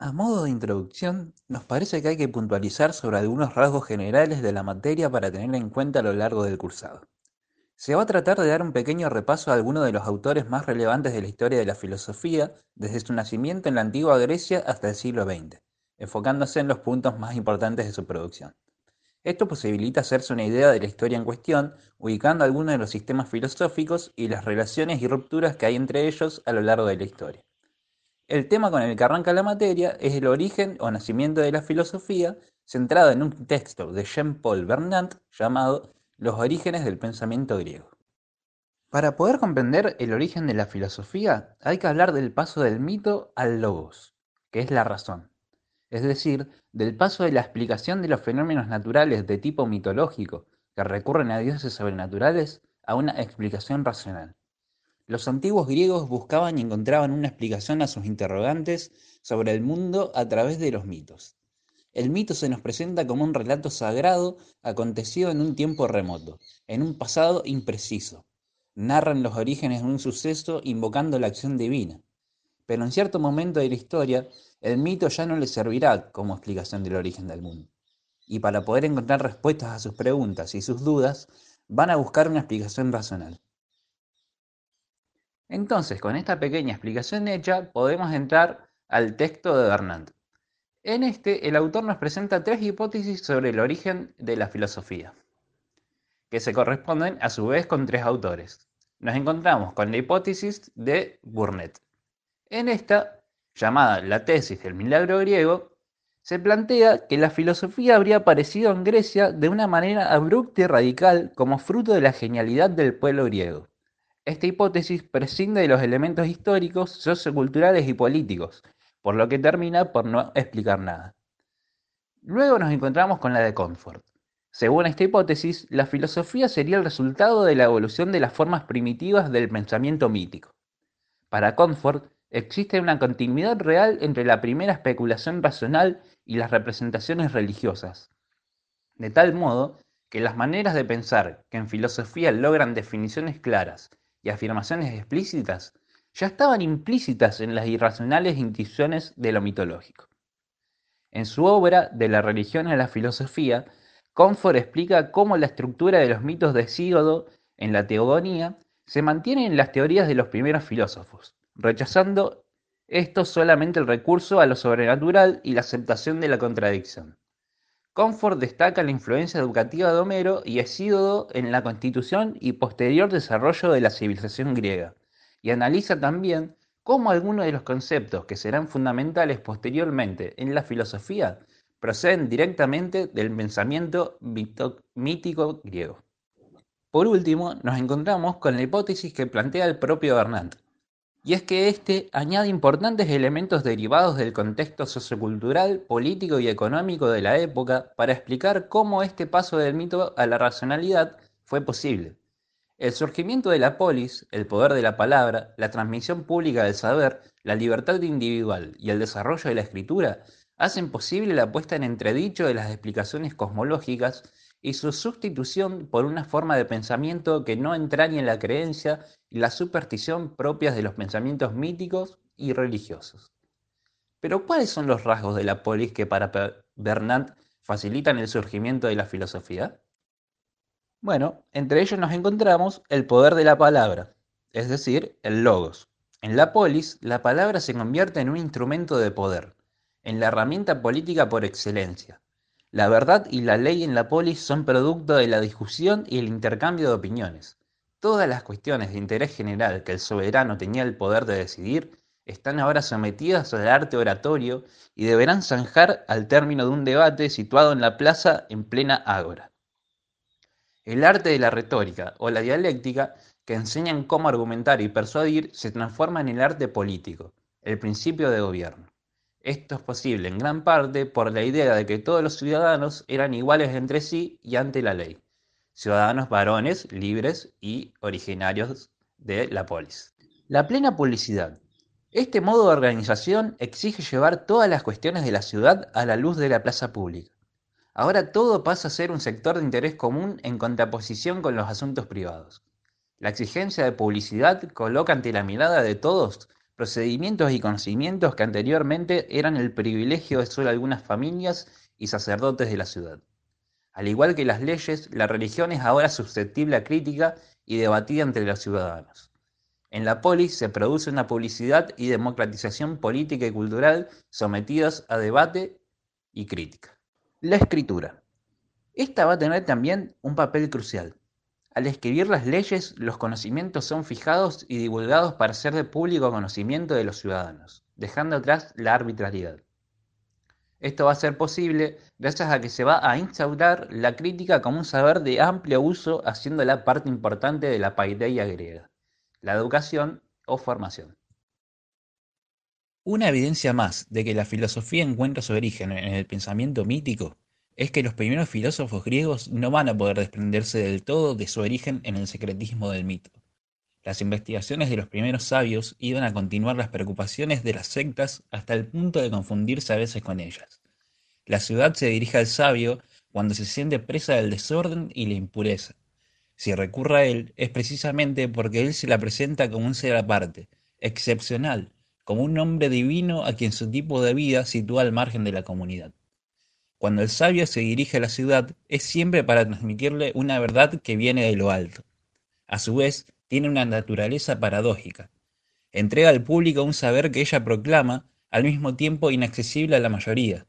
A modo de introducción, nos parece que hay que puntualizar sobre algunos rasgos generales de la materia para tener en cuenta a lo largo del cursado. Se va a tratar de dar un pequeño repaso a algunos de los autores más relevantes de la historia de la filosofía, desde su nacimiento en la antigua Grecia hasta el siglo XX, enfocándose en los puntos más importantes de su producción. Esto posibilita hacerse una idea de la historia en cuestión, ubicando algunos de los sistemas filosóficos y las relaciones y rupturas que hay entre ellos a lo largo de la historia. El tema con el que arranca la materia es el origen o nacimiento de la filosofía, centrado en un texto de Jean-Paul Bernard llamado los orígenes del pensamiento griego. Para poder comprender el origen de la filosofía, hay que hablar del paso del mito al logos, que es la razón, es decir, del paso de la explicación de los fenómenos naturales de tipo mitológico, que recurren a dioses sobrenaturales, a una explicación racional. Los antiguos griegos buscaban y encontraban una explicación a sus interrogantes sobre el mundo a través de los mitos. El mito se nos presenta como un relato sagrado acontecido en un tiempo remoto, en un pasado impreciso. Narran los orígenes de un suceso invocando la acción divina. Pero en cierto momento de la historia, el mito ya no le servirá como explicación del origen del mundo. Y para poder encontrar respuestas a sus preguntas y sus dudas, van a buscar una explicación racional. Entonces, con esta pequeña explicación hecha, podemos entrar al texto de Bernard. En este, el autor nos presenta tres hipótesis sobre el origen de la filosofía, que se corresponden a su vez con tres autores. Nos encontramos con la hipótesis de Burnett. En esta, llamada la tesis del milagro griego, se plantea que la filosofía habría aparecido en Grecia de una manera abrupta y radical como fruto de la genialidad del pueblo griego. Esta hipótesis prescinde de los elementos históricos, socioculturales y políticos, por lo que termina por no explicar nada. Luego nos encontramos con la de Comfort. Según esta hipótesis, la filosofía sería el resultado de la evolución de las formas primitivas del pensamiento mítico. Para Comfort, existe una continuidad real entre la primera especulación racional y las representaciones religiosas, de tal modo que las maneras de pensar que en filosofía logran definiciones claras afirmaciones explícitas ya estaban implícitas en las irracionales intuiciones de lo mitológico. En su obra De la religión a la filosofía, Comfort explica cómo la estructura de los mitos de Sígodo en la teogonía se mantiene en las teorías de los primeros filósofos, rechazando esto solamente el recurso a lo sobrenatural y la aceptación de la contradicción. Comfort destaca la influencia educativa de Homero y Hesíodo en la constitución y posterior desarrollo de la civilización griega, y analiza también cómo algunos de los conceptos que serán fundamentales posteriormente en la filosofía proceden directamente del pensamiento mítico griego. Por último, nos encontramos con la hipótesis que plantea el propio Bernard, y es que éste añade importantes elementos derivados del contexto sociocultural, político y económico de la época para explicar cómo este paso del mito a la racionalidad fue posible. El surgimiento de la polis, el poder de la palabra, la transmisión pública del saber, la libertad individual y el desarrollo de la escritura hacen posible la puesta en entredicho de las explicaciones cosmológicas y su sustitución por una forma de pensamiento que no entraña en la creencia y la superstición propias de los pensamientos míticos y religiosos. Pero ¿cuáles son los rasgos de la polis que para Bernard facilitan el surgimiento de la filosofía? Bueno, entre ellos nos encontramos el poder de la palabra, es decir, el logos. En la polis, la palabra se convierte en un instrumento de poder, en la herramienta política por excelencia. La verdad y la ley en la polis son producto de la discusión y el intercambio de opiniones. Todas las cuestiones de interés general que el soberano tenía el poder de decidir están ahora sometidas al arte oratorio y deberán zanjar al término de un debate situado en la plaza en plena ágora. El arte de la retórica o la dialéctica, que enseñan cómo argumentar y persuadir, se transforma en el arte político, el principio de gobierno. Esto es posible en gran parte por la idea de que todos los ciudadanos eran iguales entre sí y ante la ley, ciudadanos varones, libres y originarios de la polis. La plena publicidad. Este modo de organización exige llevar todas las cuestiones de la ciudad a la luz de la plaza pública. Ahora todo pasa a ser un sector de interés común en contraposición con los asuntos privados. La exigencia de publicidad coloca ante la mirada de todos procedimientos y conocimientos que anteriormente eran el privilegio de solo algunas familias y sacerdotes de la ciudad. Al igual que las leyes, la religión es ahora susceptible a crítica y debatida entre los ciudadanos. En la polis se produce una publicidad y democratización política y cultural sometidas a debate y crítica. La escritura. Esta va a tener también un papel crucial. Al escribir las leyes, los conocimientos son fijados y divulgados para ser de público conocimiento de los ciudadanos, dejando atrás la arbitrariedad. Esto va a ser posible gracias a que se va a instaurar la crítica como un saber de amplio uso, haciéndola parte importante de la paideia griega la educación o formación. Una evidencia más de que la filosofía encuentra su origen en el pensamiento mítico es que los primeros filósofos griegos no van a poder desprenderse del todo de su origen en el secretismo del mito. Las investigaciones de los primeros sabios iban a continuar las preocupaciones de las sectas hasta el punto de confundirse a veces con ellas. La ciudad se dirige al sabio cuando se siente presa del desorden y la impureza, si recurre a él, es precisamente porque él se la presenta como un ser aparte, excepcional, como un hombre divino a quien su tipo de vida sitúa al margen de la comunidad. Cuando el sabio se dirige a la ciudad, es siempre para transmitirle una verdad que viene de lo alto. A su vez, tiene una naturaleza paradójica. Entrega al público un saber que ella proclama, al mismo tiempo inaccesible a la mayoría,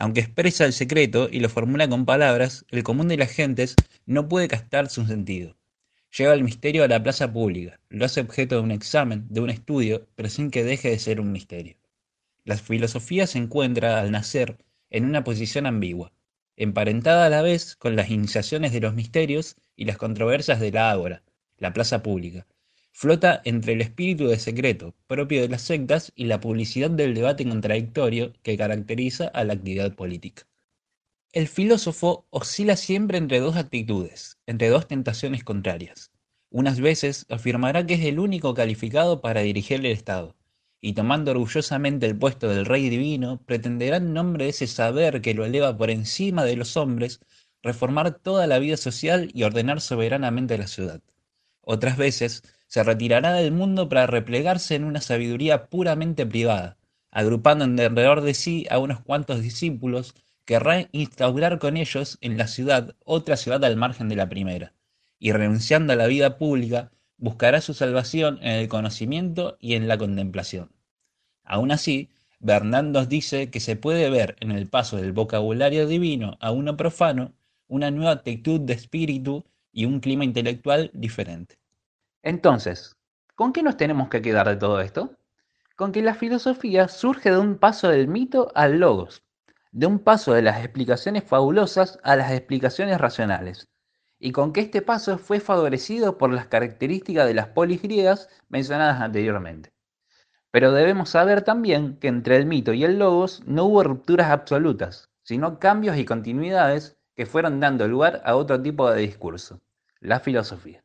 aunque expresa el secreto y lo formula con palabras, el común de las gentes no puede captar su sentido. Lleva el misterio a la plaza pública, lo hace objeto de un examen, de un estudio, pero sin que deje de ser un misterio. La filosofía se encuentra, al nacer, en una posición ambigua, emparentada a la vez con las iniciaciones de los misterios y las controversias de la ágora, la plaza pública, Flota entre el espíritu de secreto, propio de las sectas, y la publicidad del debate contradictorio que caracteriza a la actividad política. El filósofo oscila siempre entre dos actitudes, entre dos tentaciones contrarias. Unas veces afirmará que es el único calificado para dirigir el Estado, y tomando orgullosamente el puesto del rey divino, pretenderá en nombre de ese saber que lo eleva por encima de los hombres, reformar toda la vida social y ordenar soberanamente la ciudad. Otras veces se retirará del mundo para replegarse en una sabiduría puramente privada, agrupando en alrededor de sí a unos cuantos discípulos, querrá instaurar con ellos en la ciudad otra ciudad al margen de la primera, y renunciando a la vida pública, buscará su salvación en el conocimiento y en la contemplación. Aun así, Bernardo dice que se puede ver en el paso del vocabulario divino a uno profano una nueva actitud de espíritu y un clima intelectual diferente. Entonces, ¿con qué nos tenemos que quedar de todo esto? Con que la filosofía surge de un paso del mito al logos, de un paso de las explicaciones fabulosas a las explicaciones racionales, y con que este paso fue favorecido por las características de las polis griegas mencionadas anteriormente. Pero debemos saber también que entre el mito y el logos no hubo rupturas absolutas, sino cambios y continuidades que fueron dando lugar a otro tipo de discurso, la filosofía.